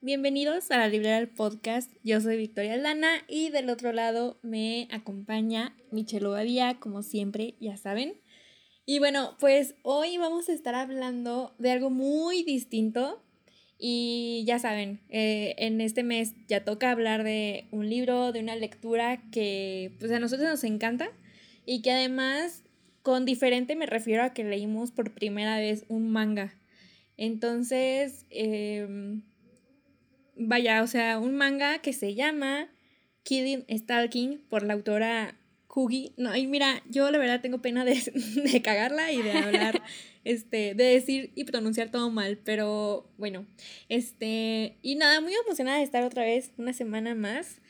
Bienvenidos a la librería del podcast. Yo soy Victoria Lana y del otro lado me acompaña Michelle Obadía, como siempre, ya saben. Y bueno, pues hoy vamos a estar hablando de algo muy distinto. Y ya saben, eh, en este mes ya toca hablar de un libro, de una lectura que pues a nosotros nos encanta y que además con diferente me refiero a que leímos por primera vez un manga. Entonces, eh, vaya, o sea, un manga que se llama Killing Stalking por la autora No, y mira, yo la verdad tengo pena de, de cagarla y de hablar, este, de decir y pronunciar todo mal, pero bueno, este, y nada, muy emocionada de estar otra vez una semana más.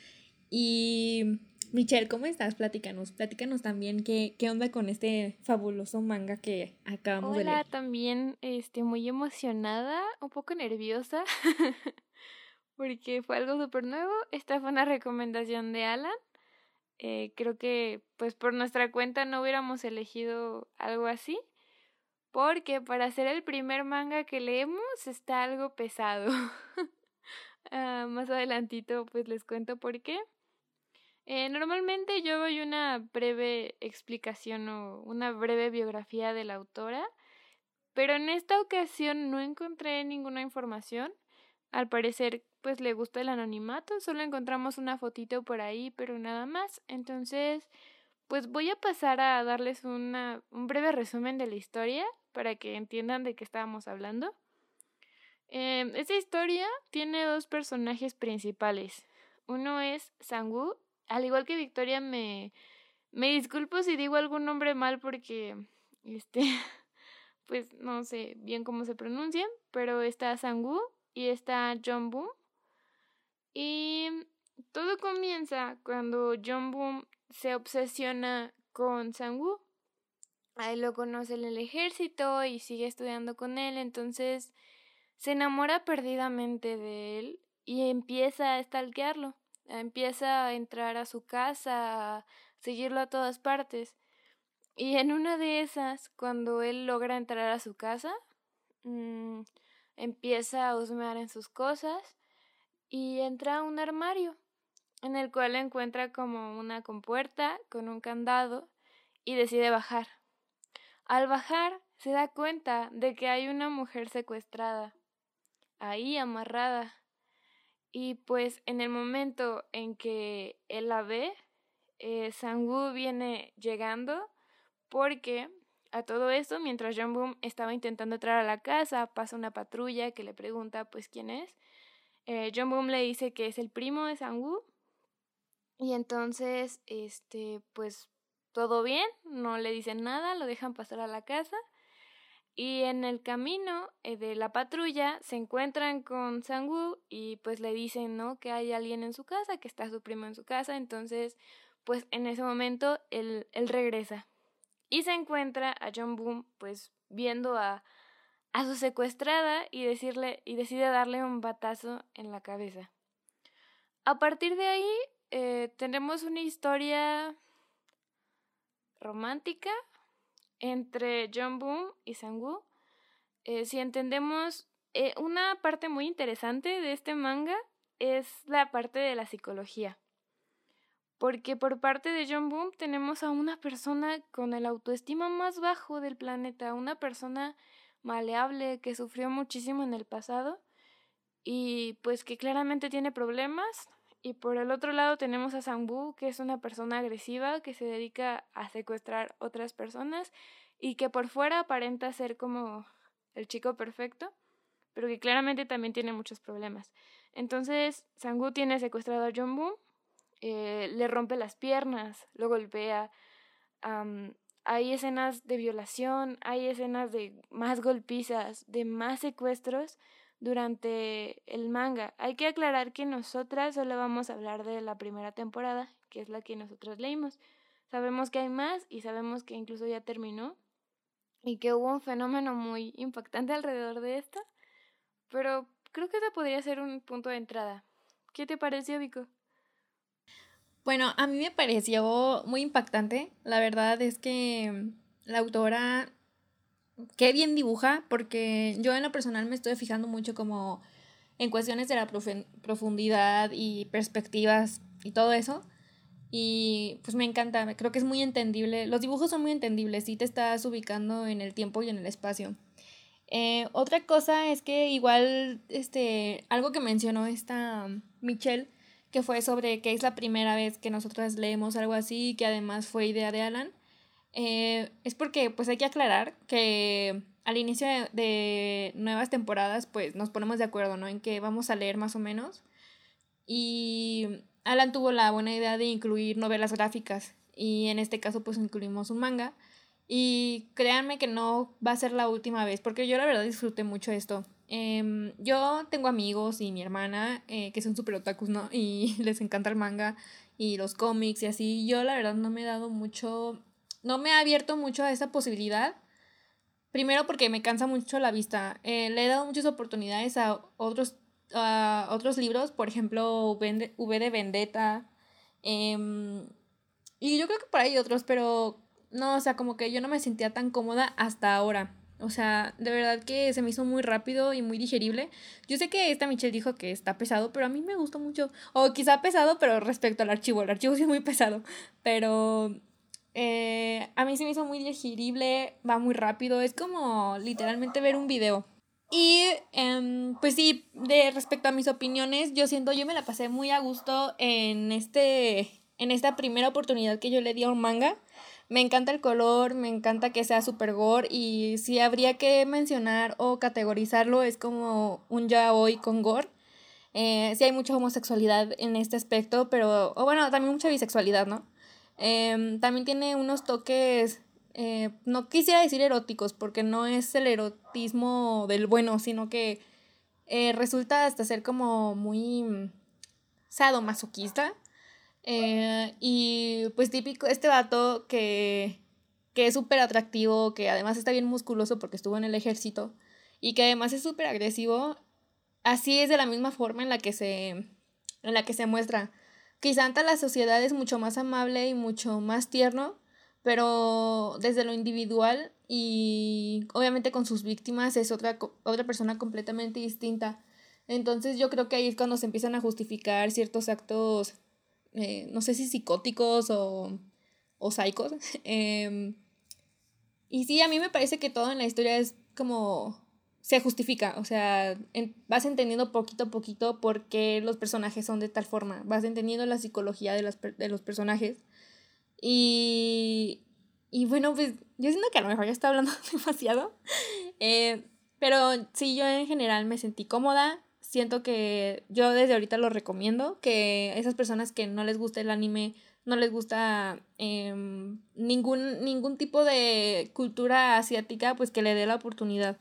Y Michelle, ¿cómo estás? Platícanos, platícanos también qué, qué onda con este fabuloso manga que acabamos de leer. Hola, también este, muy emocionada, un poco nerviosa. porque fue algo súper nuevo. Esta fue una recomendación de Alan. Eh, creo que pues por nuestra cuenta no hubiéramos elegido algo así, porque para ser el primer manga que leemos está algo pesado. Ah, más adelantito pues les cuento por qué. Eh, normalmente yo doy una breve explicación o una breve biografía de la autora, pero en esta ocasión no encontré ninguna información. Al parecer pues le gusta el anonimato, solo encontramos una fotito por ahí, pero nada más. Entonces, pues voy a pasar a darles una, un breve resumen de la historia para que entiendan de qué estábamos hablando. Eh, esta historia tiene dos personajes principales. Uno es Sangu. Al igual que Victoria, me, me disculpo si digo algún nombre mal porque, este, pues no sé bien cómo se pronuncian, pero está Sangu y está Boom. Y todo comienza cuando John Boom se obsesiona con Sang-woo. Lo conoce en el ejército y sigue estudiando con él, entonces se enamora perdidamente de él y empieza a stalkearlo. Empieza a entrar a su casa, a seguirlo a todas partes. Y en una de esas, cuando él logra entrar a su casa, mmm, empieza a husmear en sus cosas y entra a un armario en el cual encuentra como una compuerta con un candado y decide bajar. Al bajar se da cuenta de que hay una mujer secuestrada, ahí amarrada. Y pues en el momento en que él la ve, eh, Sangu viene llegando porque a todo esto, mientras John Boom estaba intentando entrar a la casa, pasa una patrulla que le pregunta pues quién es eh, John Boom le dice que es el primo de Sang-woo. Y entonces, este, pues todo bien, no le dicen nada, lo dejan pasar a la casa. Y en el camino eh, de la patrulla se encuentran con Sang-woo y pues le dicen, ¿no? Que hay alguien en su casa, que está su primo en su casa. Entonces, pues en ese momento él, él regresa. Y se encuentra a John Boom, pues viendo a, a su secuestrada y, decirle, y decide darle un batazo en la cabeza. A partir de ahí eh, tenemos una historia romántica entre John Boom y Sang-woo. Eh, si entendemos, eh, una parte muy interesante de este manga es la parte de la psicología. Porque por parte de John Boom tenemos a una persona con el autoestima más bajo del planeta, una persona maleable, que sufrió muchísimo en el pasado y pues que claramente tiene problemas. Y por el otro lado tenemos a Sambu, que es una persona agresiva que se dedica a secuestrar otras personas y que por fuera aparenta ser como el chico perfecto, pero que claramente también tiene muchos problemas. Entonces, Sangu tiene secuestrado a John eh, le rompe las piernas, lo golpea, hay escenas de violación, hay escenas de más golpizas, de más secuestros durante el manga. Hay que aclarar que nosotras solo vamos a hablar de la primera temporada, que es la que nosotros leímos. Sabemos que hay más y sabemos que incluso ya terminó y que hubo un fenómeno muy impactante alrededor de esto, pero creo que ese podría ser un punto de entrada. ¿Qué te pareció, Vico? Bueno, a mí me pareció muy impactante. La verdad es que la autora, qué bien dibuja, porque yo en lo personal me estoy fijando mucho como en cuestiones de la profundidad y perspectivas y todo eso. Y pues me encanta, creo que es muy entendible. Los dibujos son muy entendibles y te estás ubicando en el tiempo y en el espacio. Eh, otra cosa es que igual, este, algo que mencionó esta Michelle, que fue sobre que es la primera vez que nosotras leemos algo así, que además fue idea de Alan, eh, es porque pues hay que aclarar que al inicio de, nuevas temporadas pues nos ponemos de acuerdo, ¿no? En que vamos a leer más o menos. Y Alan tuvo la buena idea de incluir novelas gráficas y en este caso pues incluimos un manga. Y créanme que no va a ser la última vez, porque yo la verdad disfruté mucho esto. Em, yo tengo amigos y mi hermana eh, que son super otakus, ¿no? Y les encanta el manga y los cómics y así. Yo la verdad no me he dado mucho, no me ha abierto mucho a esa posibilidad. Primero porque me cansa mucho la vista. Eh, le he dado muchas oportunidades a otros, a otros libros, por ejemplo, V de Vendetta. Em, y yo creo que por ahí otros, pero no, o sea, como que yo no me sentía tan cómoda hasta ahora. O sea, de verdad que se me hizo muy rápido y muy digerible. Yo sé que esta Michelle dijo que está pesado, pero a mí me gustó mucho. O quizá pesado, pero respecto al archivo. El archivo sí es muy pesado. Pero eh, a mí se me hizo muy digerible, va muy rápido. Es como literalmente ver un video. Y em, pues sí, de respecto a mis opiniones, yo siento, yo me la pasé muy a gusto en este, en esta primera oportunidad que yo le di a un manga. Me encanta el color, me encanta que sea super gore y si habría que mencionar o categorizarlo es como un ya hoy con gore. Eh, sí hay mucha homosexualidad en este aspecto, pero, o bueno, también mucha bisexualidad, ¿no? Em, también tiene unos toques, eh, no quisiera decir eróticos, porque no es el erotismo del bueno, sino que eh, resulta hasta ser como muy sadomasoquista. Eh, y pues típico, este vato que, que es súper atractivo, que además está bien musculoso porque estuvo en el ejército y que además es súper agresivo, así es de la misma forma en la que se, en la que se muestra. Quizá ante la sociedad es mucho más amable y mucho más tierno, pero desde lo individual y obviamente con sus víctimas es otra, otra persona completamente distinta. Entonces yo creo que ahí es cuando se empiezan a justificar ciertos actos eh, no sé si psicóticos o, o psicos. Em, y sí, a mí me parece que todo en la historia es como se justifica, o sea, vas entendiendo poquito a poquito por qué los personajes son de tal forma, vas entendiendo la psicología de, de los personajes. Y, y bueno, pues yo siento que a lo mejor ya está hablando demasiado, eh, pero sí, yo en general me sentí cómoda, siento que yo desde ahorita lo recomiendo, que esas personas que no les gusta el anime, no les gusta em, ningún, ningún tipo de cultura asiática, pues que le dé la oportunidad.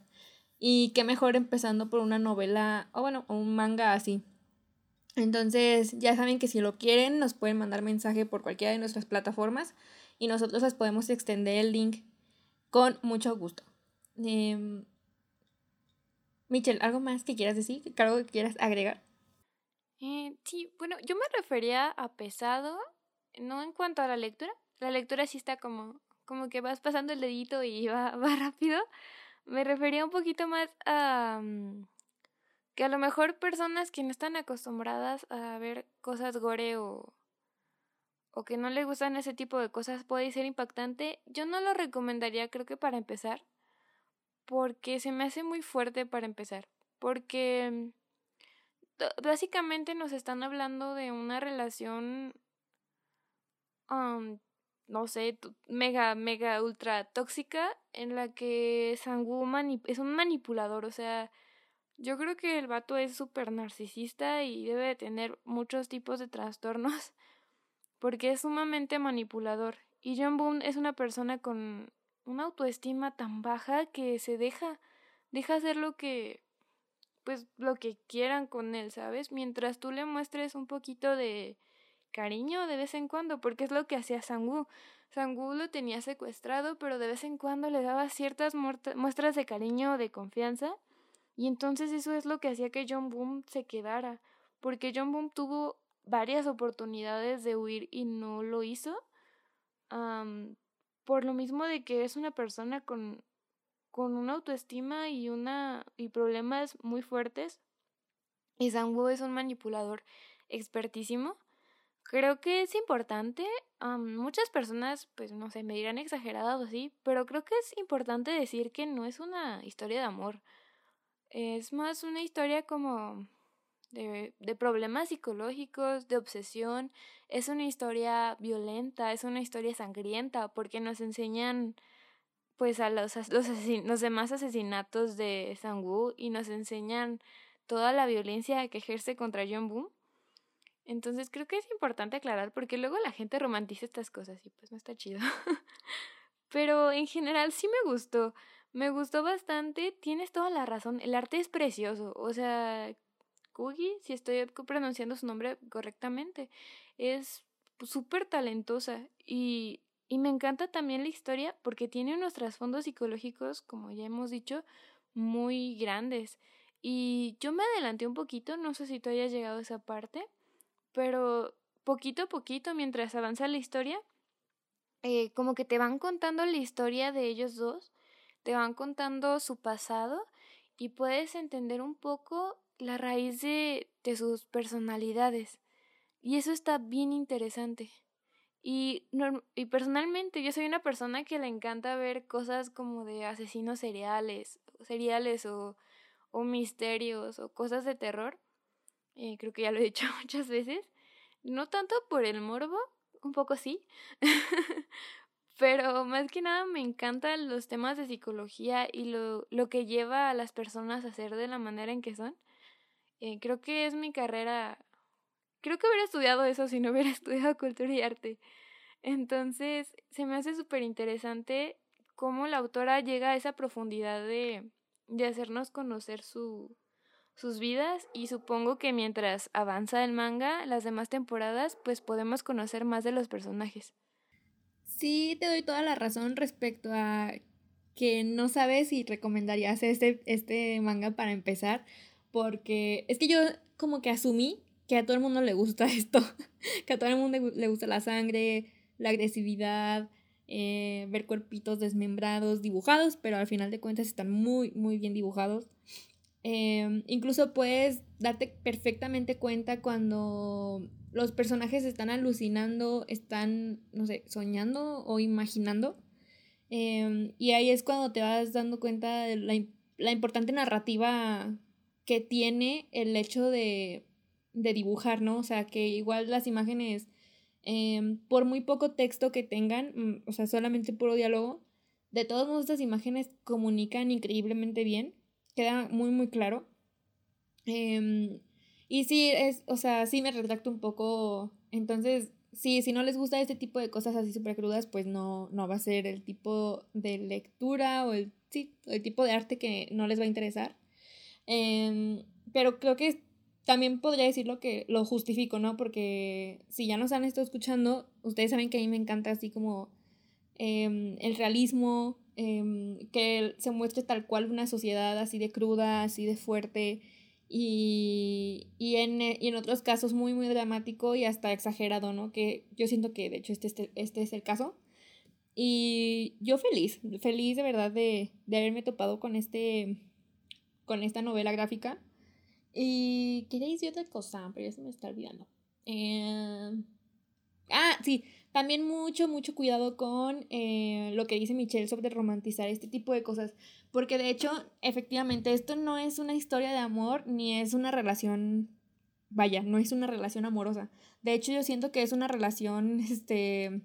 Y qué mejor empezando por una novela, o bueno, un manga así. Entonces, ya saben que si lo quieren, nos pueden mandar mensaje por cualquiera de nuestras plataformas y nosotros les podemos extender el link con mucho gusto. Eh, Michelle, ¿algo más que quieras decir? ¿Algo que quieras agregar? Eh, sí, bueno, yo me refería a pesado, no en cuanto a la lectura. La lectura sí está como, como que vas pasando el dedito y va, va rápido. Me refería un poquito más a mm, que a lo mejor personas que no están acostumbradas a ver cosas gore o, o que no les gustan ese tipo de cosas puede ser impactante. Yo no lo recomendaría, creo que para empezar porque se me hace muy fuerte para empezar, porque mm, básicamente nos están hablando de una relación, no sé, mega, mega, ultra tóxica en la que Sangu es un manipulador, o sea, yo creo que el vato es súper narcisista y debe de tener muchos tipos de trastornos porque es sumamente manipulador. Y John Boone es una persona con una autoestima tan baja que se deja, deja hacer lo que, pues lo que quieran con él, ¿sabes? Mientras tú le muestres un poquito de cariño de vez en cuando, porque es lo que hacía Sangu. Sangu lo tenía secuestrado, pero de vez en cuando le daba ciertas muestras de cariño, de confianza, y entonces eso es lo que hacía que John Boom se quedara, porque John Boom tuvo varias oportunidades de huir y no lo hizo. Por lo mismo de que es una persona con, con una autoestima y, una, y problemas muy fuertes. Y Sang-woo es un manipulador expertísimo. Creo que es importante, muchas personas, pues no sé, me dirán exageradas o así, pero creo que es importante decir que no es una historia de amor. Es más una historia como de, problemas psicológicos, de obsesión. Es una historia violenta, es una historia sangrienta, porque nos enseñan pues a los, los, los demás asesinatos de Sang-woo y nos enseñan toda la violencia que ejerce contra John Boom. Entonces creo que es importante aclarar porque luego la gente romantiza estas cosas y pues no está chido. Pero en general sí me gustó. Me gustó bastante. Tienes toda la razón. El arte es precioso. O sea, Kugi, si estoy pronunciando su nombre correctamente, es súper talentosa y, y me encanta también la historia porque tiene unos trasfondos psicológicos, como ya hemos dicho, muy grandes. Y yo me adelanté un poquito, no sé si tú hayas llegado a esa parte, pero poquito a poquito, mientras avanza la historia, eh, como que te van contando la historia de ellos dos, te van contando su pasado y puedes entender un poco la raíz de, de sus personalidades. Y eso está bien interesante. Y, y personalmente yo soy una persona que le encanta ver cosas como de asesinos seriales, seriales o o misterios o cosas de terror. Eh, creo que ya lo he dicho muchas veces. No tanto por el morbo, un poco sí. Pero más que nada me encantan los temas de psicología y lo, lo que lleva a las personas a ser de la manera en que son. Eh, creo que es mi carrera. Creo que hubiera estudiado eso si no hubiera estudiado cultura y arte. Entonces, se me hace súper interesante cómo la autora llega a esa profundidad de, de hacernos conocer su, sus vidas y supongo que mientras avanza el manga, las demás temporadas, pues podemos conocer más de los personajes. Sí, te doy toda la razón respecto a que no sabes si recomendarías este, este manga para empezar, porque es que yo como que asumí que a todo el mundo le gusta esto, que a todo el mundo le gusta la sangre, la agresividad, eh, ver cuerpitos desmembrados, dibujados, pero al final de cuentas están muy, muy bien dibujados. Em, incluso puedes darte perfectamente cuenta cuando los personajes están alucinando, están, no sé, soñando o imaginando. Em, y ahí es cuando te vas dando cuenta de la, la importante narrativa que tiene el hecho de, de dibujar, ¿no? O sea, que igual las imágenes Em, por muy poco texto que tengan, mm, o sea, solamente puro diálogo, de todos modos estas imágenes comunican increíblemente bien, queda muy muy claro. Em, y sí, es, o sea, sí me retracto un poco, entonces, sí, si no les gusta este tipo de cosas así súper crudas, pues no, no va a ser el tipo de lectura o el, sí, el tipo de arte que no les va a interesar. Em, pero creo que también podría decirlo que lo justifico, ¿no? Porque si ya nos han estado escuchando, ustedes saben que a mí me encanta así como em, el realismo, em, que se muestre tal cual una sociedad así de cruda, así de fuerte y, y, en, y en otros casos muy, muy dramático y hasta exagerado, ¿no? Que yo siento que de hecho este, este, este es el caso. Y yo feliz, feliz de verdad de, de haberme topado con, este, con esta novela gráfica y quería decir otra cosa, pero ya se me está olvidando. Eh, ah, sí, también mucho, mucho cuidado con eh, lo que dice Michelle sobre romantizar este tipo de cosas. Porque de hecho, efectivamente, esto no es una historia de amor ni es una relación. Vaya, no es una relación amorosa. De hecho, yo siento que es una relación, este,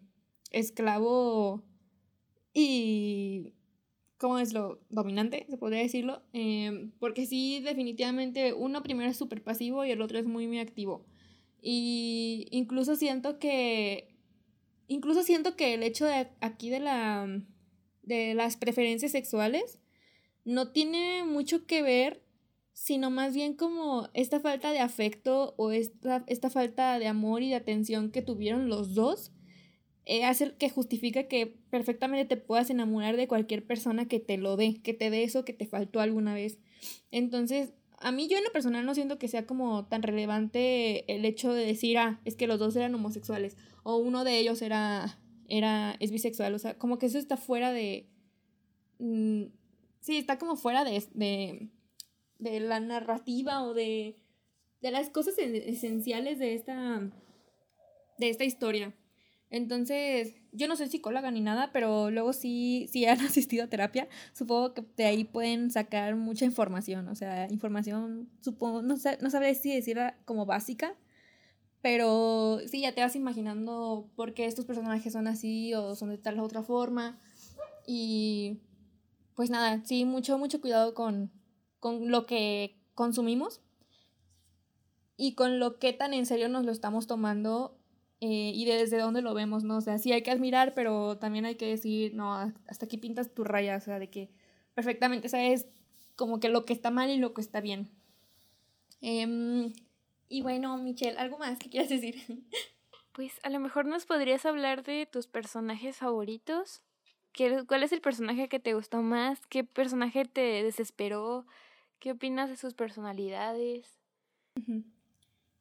esclavo y ¿cómo es lo dominante? Se podría decirlo. Em, porque sí, definitivamente uno primero es súper pasivo y el otro es muy, muy activo. Y incluso siento que, incluso siento que el hecho de aquí de la, de las preferencias sexuales no tiene mucho que ver, sino más bien como esta falta de afecto o esta, esta falta de amor y de atención que tuvieron los dos eh, hace que justifica que perfectamente te puedas enamorar de cualquier persona que te lo dé, que te dé eso que te faltó alguna vez. Entonces, a mí yo en lo personal no siento que sea como tan relevante el hecho de decir, ah, es que los dos eran homosexuales o uno de ellos era, era, es bisexual, o sea, como que eso está fuera de, mm, sí, está como fuera de, de, de la narrativa o de, de las cosas esenciales de esta, de esta historia. Entonces, yo no soy psicóloga ni nada, pero luego sí, sí han asistido a terapia. Supongo que de ahí pueden sacar mucha información. O sea, información, supongo, no, sé, no sabré si decirla como básica, pero sí, ya te vas imaginando por qué estos personajes son así o son de tal u otra forma. Y pues nada, sí, mucho, mucho cuidado con, con lo que consumimos y con lo que tan en serio nos lo estamos tomando eh, y desde dónde lo vemos, ¿no? O sea, sí hay que admirar, pero también hay que decir, no, hasta aquí pintas tu raya, o sea, de que perfectamente sabes como que lo que está mal y lo que está bien. Em, y bueno, Michelle, ¿algo más que quieras decir? Pues a lo mejor nos podrías hablar de tus personajes favoritos. ¿Qué, ¿Cuál es el personaje que te gustó más? ¿Qué personaje te desesperó? ¿Qué opinas de sus personalidades?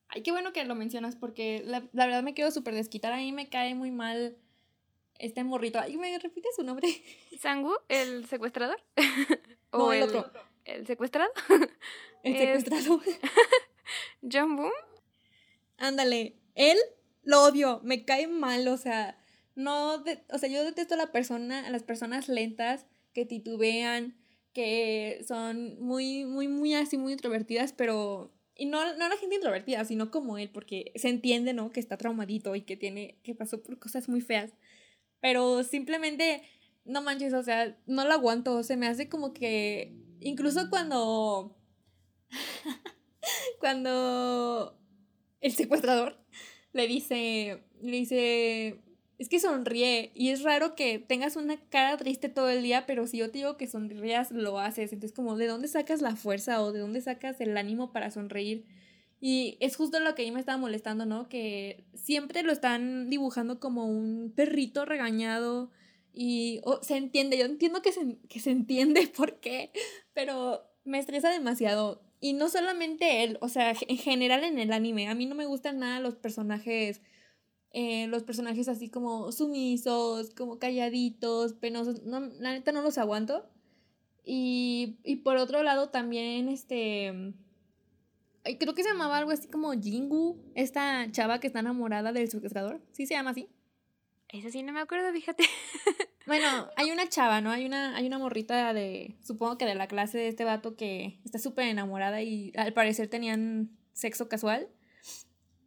Ay, qué bueno que lo mencionas porque la, verdad me quedo súper desquitada. A mí me cae muy mal este morrito. Ay, ¿me repite su nombre? ¿Sangu? ¿El secuestrador? ¿O el, otro? ¿El secuestrado? El secuestrado. ¿John Boom? Ándale. Él lo odio. Me cae mal. O sea, no. o sea, yo detesto a la persona, a las personas lentas que titubean, que son muy, muy, muy así, muy introvertidas, pero y no, no la gente introvertida, sino como él, porque se entiende, ¿no? Que está traumadito y que tiene, que pasó por cosas muy feas. Pero simplemente, no manches, o sea, no lo aguanto. Se me hace como que, incluso cuando, cuando el secuestrador le dice, le dice, es que sonríe y es raro que tengas una cara triste todo el día, pero si yo te digo que sonrías, lo haces. Entonces, como, ¿de dónde sacas la fuerza o de dónde sacas el ánimo para sonreír? Y es justo lo que a mí me estaba molestando, ¿no? Que siempre lo están dibujando como un perrito regañado y se entiende, yo entiendo que se, que se entiende por qué, pero me estresa demasiado. Y no solamente él, o sea, en general en el anime, a mí no me gustan nada los personajes eh, los personajes así como sumisos, como calladitos, penosos, no, la neta no los aguanto. Y, y por otro lado también, este, creo que se llamaba algo así como Jingu, esta chava que está enamorada del secuestrador, ¿sí se llama así? Esa sí no me acuerdo, fíjate. Bueno, hay una chava, ¿no? Hay una, hay una morrita de, supongo que de la clase de este vato que está súper enamorada y al parecer tenían sexo casual.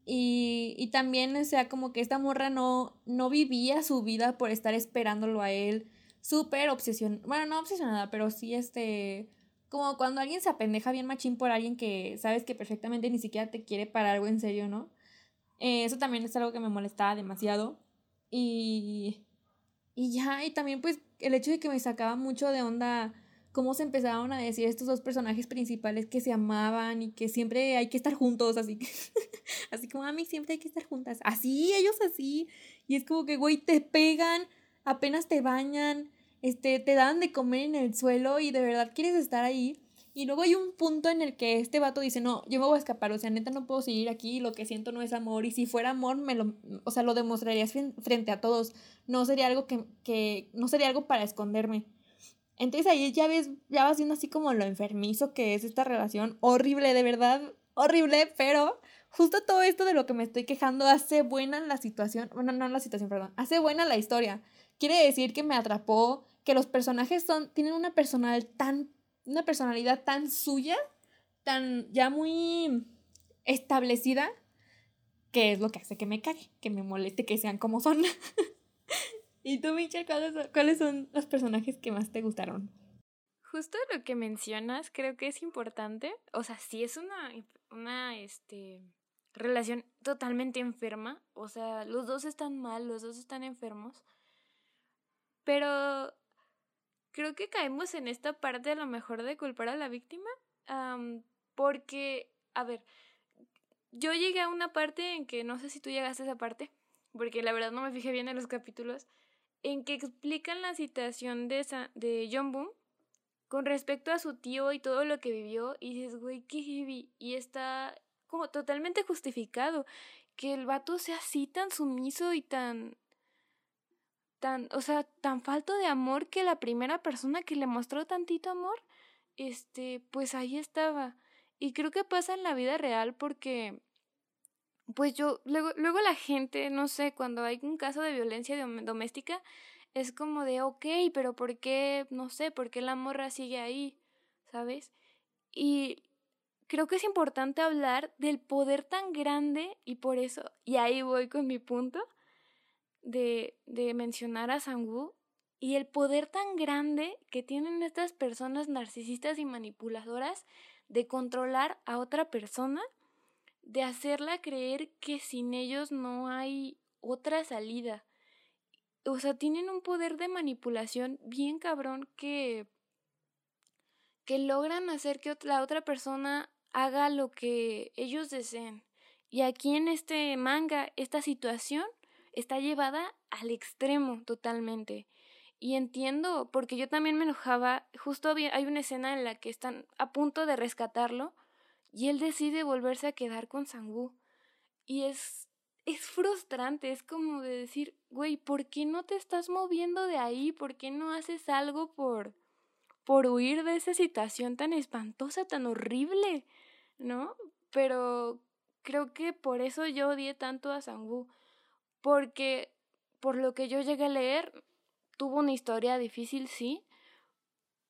Y, y también, o sea, como que esta morra no, no vivía su vida por estar esperándolo a él. Súper obsesionada. Bueno, no obsesionada, pero sí este. Como cuando alguien se apendeja bien machín por alguien que sabes que perfectamente ni siquiera te quiere para algo en serio, ¿no? Eh, eso también es algo que me molestaba demasiado. Y. Y ya, y también pues el hecho de que me sacaba mucho de onda cómo se empezaron a decir estos dos personajes principales que se amaban y que siempre hay que estar juntos, así, así como a mí siempre hay que estar juntas, así, ellos así, y es como que, güey, te pegan, apenas te bañan, este, te dan de comer en el suelo y de verdad quieres estar ahí. Y luego hay un punto en el que este vato dice, no, yo me voy a escapar, o sea, neta no puedo seguir aquí, lo que siento no es amor, y si fuera amor, me lo, o sea, lo demostrarías frente a todos, no sería algo que, que, no sería algo para esconderme. Entonces ahí ya ves, ya vas viendo así como lo enfermizo que es esta relación. Horrible, de verdad, horrible, pero justo todo esto de lo que me estoy quejando hace buena la situación. Bueno, no la situación, perdón. Hace buena la historia. Quiere decir que me atrapó, que los personajes son, tienen una personal tan, una personalidad tan suya, tan ya muy establecida, que es lo que hace que me cague, que me moleste que sean como son. ¿Y tú, Michelle, ¿cuáles son, los personajes que más te gustaron? Justo lo que mencionas creo que es importante. O sea, sí es una, una este, relación totalmente enferma. O sea, los dos están mal, los dos están enfermos. Pero creo que caemos en esta parte a lo mejor de culpar a la víctima. porque, a ver, yo llegué a una parte en que no sé si tú llegaste a esa parte, porque la verdad no me fijé bien en los capítulos, en que explican la situación de, de John Boom con respecto a su tío y todo lo que vivió, y dices, güey, qué heavy. Y está como totalmente justificado que el vato sea así tan sumiso y tan tan, o sea, tan falto de amor que la primera persona que le mostró tantito amor, este, pues ahí estaba. Y creo que pasa en la vida real porque pues yo, luego, luego la gente, no sé, cuando hay un caso de violencia doméstica, es como de, ok, pero ¿por qué, no sé, por qué la morra sigue ahí? ¿Sabes? Y creo que es importante hablar del poder tan grande y por eso, y ahí voy con mi punto, de, de mencionar a Sangu y el poder tan grande que tienen estas personas narcisistas y manipuladoras de controlar a otra persona, de hacerla creer que sin ellos no hay otra salida o sea, tienen un poder de manipulación bien cabrón que que logran hacer que la otra persona haga lo que ellos deseen. Y aquí en este manga, esta situación está llevada al extremo totalmente. Y entiendo, porque yo también me enojaba, justo hay una escena en la que están a punto de rescatarlo y él decide volverse a quedar con Sangu. Y es es frustrante, es como de decir, güey, ¿por qué no te estás moviendo de ahí? ¿Por qué no haces algo por por huir de esa situación tan espantosa, tan horrible? ¿No? Pero creo que por eso yo odié tanto a Sangu, porque por lo que yo llegué a leer, tuvo una historia difícil, sí,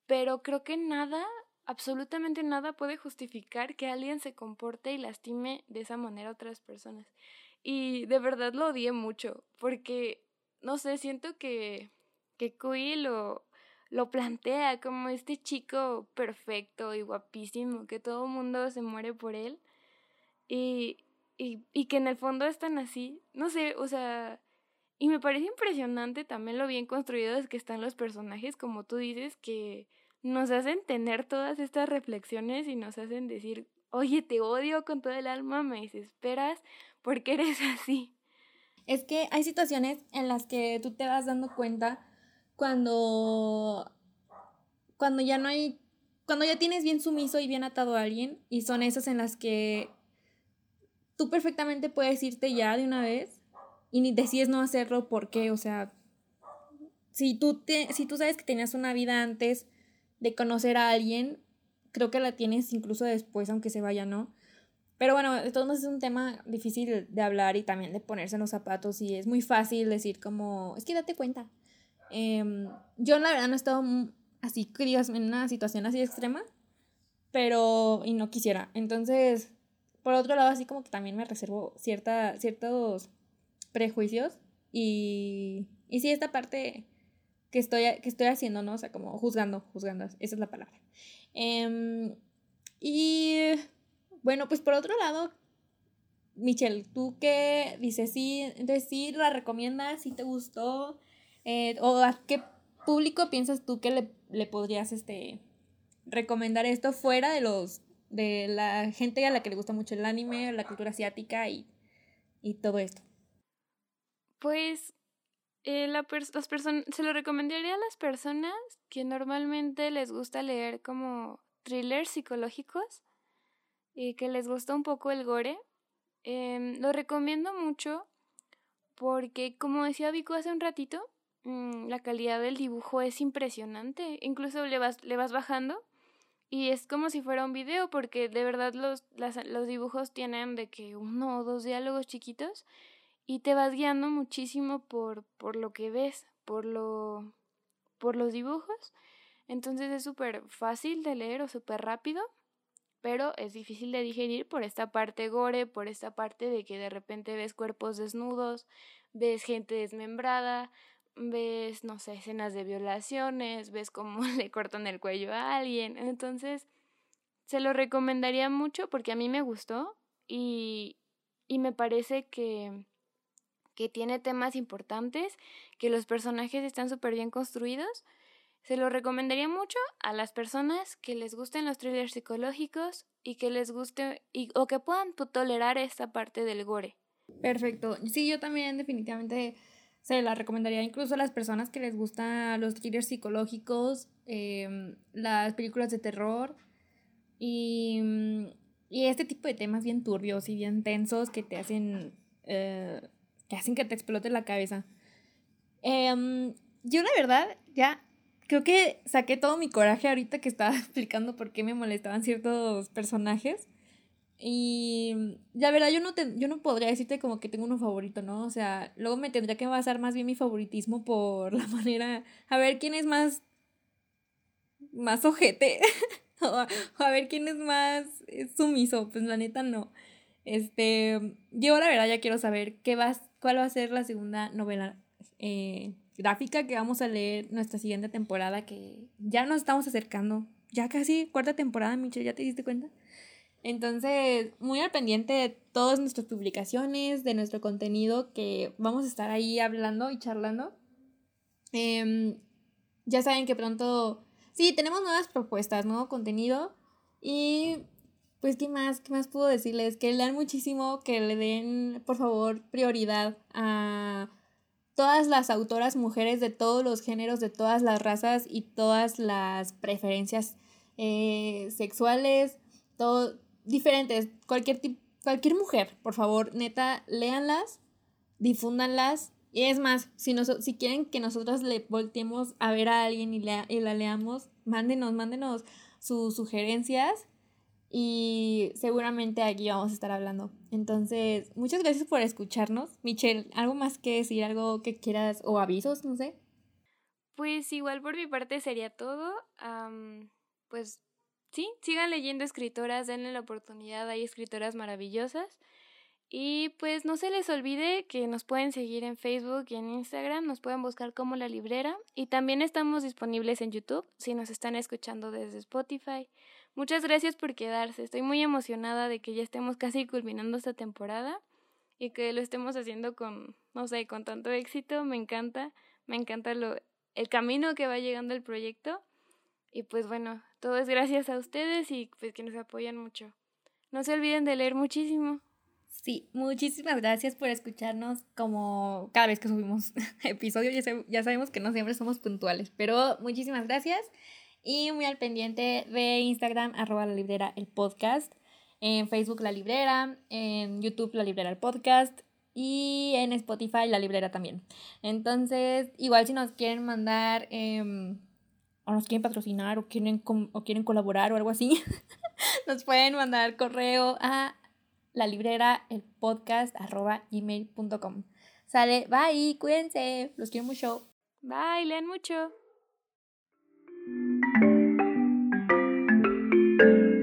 pero creo que nada, absolutamente nada puede justificar que alguien se comporte y lastime de esa manera a otras personas. Y de verdad lo odié mucho, porque, no sé, siento que, que Kui lo, lo plantea como este chico perfecto y guapísimo, que todo el mundo se muere por él. Y, y, y que en el fondo están así. No sé, o sea, y me parece impresionante también lo bien construidos que están los personajes, como tú dices, que nos hacen tener todas estas reflexiones y nos hacen decir, oye, te odio con todo el alma, me desesperas, porque eres así. Es que hay situaciones en las que tú te vas dando cuenta cuando cuando ya no hay cuando ya tienes bien sumiso y bien atado a alguien y son esas en las que tú perfectamente puedes irte ya de una vez y ni decides no hacerlo porque, o sea, si tú te, si tú sabes que tenías una vida antes de conocer a alguien, creo que la tienes incluso después aunque se vaya, ¿no? Pero bueno, de todos modos es un tema difícil de hablar y también de ponerse en los zapatos y es muy fácil decir como, es que date cuenta. Em, yo la verdad no he estado así, que en una situación así extrema, pero, y no quisiera. Entonces, por otro lado, así como que también me reservo cierta, ciertos prejuicios y, y sí, esta parte que estoy, que estoy haciendo, ¿no? O sea, como juzgando, juzgando, esa es la palabra. Em, y bueno, pues por otro lado, Michelle, ¿tú qué dices? Sí, entonces sí la recomiendas, sí te gustó, eh, o a qué público piensas tú que le, le, podrías este, recomendar esto fuera de los de la gente a la que le gusta mucho el anime, la cultura asiática y, y todo esto. Pues eh, la las personas se lo recomendaría a las personas que normalmente les gusta leer como thrillers psicológicos y que les gusta un poco el gore, em, lo recomiendo mucho porque, como decía Vico hace un ratito, mm, la calidad del dibujo es impresionante. Incluso le vas, le vas bajando y es como si fuera un video porque de verdad los, los dibujos tienen de que uno o dos diálogos chiquitos y te vas guiando muchísimo por, por lo que ves, por, lo, por los dibujos. Entonces es súper fácil de leer o súper rápido pero es difícil de digerir por esta parte gore, por esta parte de que de repente ves cuerpos desnudos, ves gente desmembrada, ves, no sé, escenas de violaciones, ves cómo le cortan el cuello a alguien. Entonces, se lo recomendaría mucho porque a mí me gustó y, y me parece que, que tiene temas importantes, que los personajes están súper bien construidos se lo recomendaría mucho a las personas que les gusten los thrillers psicológicos y que les guste y, o que puedan tolerar esta parte del gore. Perfecto. Sí, yo también definitivamente se la recomendaría incluso a las personas que les gustan los thrillers psicológicos, em, las películas de terror y, y, este tipo de temas bien turbios y bien tensos que te hacen, eh, que hacen que te explote la cabeza. Em, yo la verdad ya creo que saqué todo mi coraje ahorita que estaba explicando por qué me molestaban ciertos personajes. Y la verdad yo no, te, yo no podría decirte como que tengo uno favorito, ¿no? O sea, luego me tendría que basar más bien mi favoritismo por la manera, a ver quién es más, más ojete, o, a, ver quién es más sumiso, pues la neta no. Este, yo la verdad ya quiero saber qué vas, cuál va a ser la segunda novela eh, gráfica que vamos a leer nuestra siguiente temporada, que ya nos estamos acercando, ya casi cuarta temporada, Michelle, ¿ya te diste cuenta? Entonces, muy al pendiente de todas nuestras publicaciones, de nuestro contenido que vamos a estar ahí hablando y charlando. Em, ya saben que pronto, sí, tenemos nuevas propuestas, nuevo contenido. Y pues, ¿qué más? ¿Qué más puedo decirles? Que lean muchísimo, que le den, por favor, prioridad a todas las autoras mujeres de todos los géneros, de todas las razas y todas las preferencias eh, sexuales, todo, diferentes, cualquier, cualquier mujer, por favor, neta, léanlas, difúndanlas. Y es más, si, si quieren que nosotros le volteemos a ver a alguien y, la, y la leamos, mándenos, mándenos sus sugerencias y seguramente aquí vamos a estar hablando. Entonces, muchas gracias por escucharnos. Michelle, ¿algo más que decir? ¿Algo que quieras o avisos? No sé. Pues igual por mi parte sería todo. pues sí, sigan leyendo escritoras, denle la oportunidad, hay escritoras maravillosas. Y pues no se les olvide que nos pueden seguir en Facebook y en Instagram, nos pueden buscar como La Librera y también estamos disponibles en YouTube si nos están escuchando desde Spotify. Muchas gracias por quedarse, estoy muy emocionada de que ya estemos casi culminando esta temporada y que lo estemos haciendo con, no sé, con tanto éxito, me encanta, me encanta lo, el camino que va llegando el proyecto y pues bueno, todo es gracias a ustedes y pues que nos apoyan mucho. No se olviden de leer muchísimo. Sí, muchísimas gracias por escucharnos como cada vez que subimos episodio. Ya, ya sabemos que no siempre somos puntuales, pero muchísimas gracias. Y muy al pendiente de Instagram, arroba la librera el podcast. En Facebook la librera, en YouTube la librera el podcast y en Spotify la librera también. Entonces, igual si nos quieren mandar... Eh, o nos quieren patrocinar o quieren, o quieren colaborar o algo así, nos pueden mandar correo a la librera, el podcast, arroba gmail.com. Sale, bye, cuídense, los quiero mucho. Bye, lean mucho. thank you.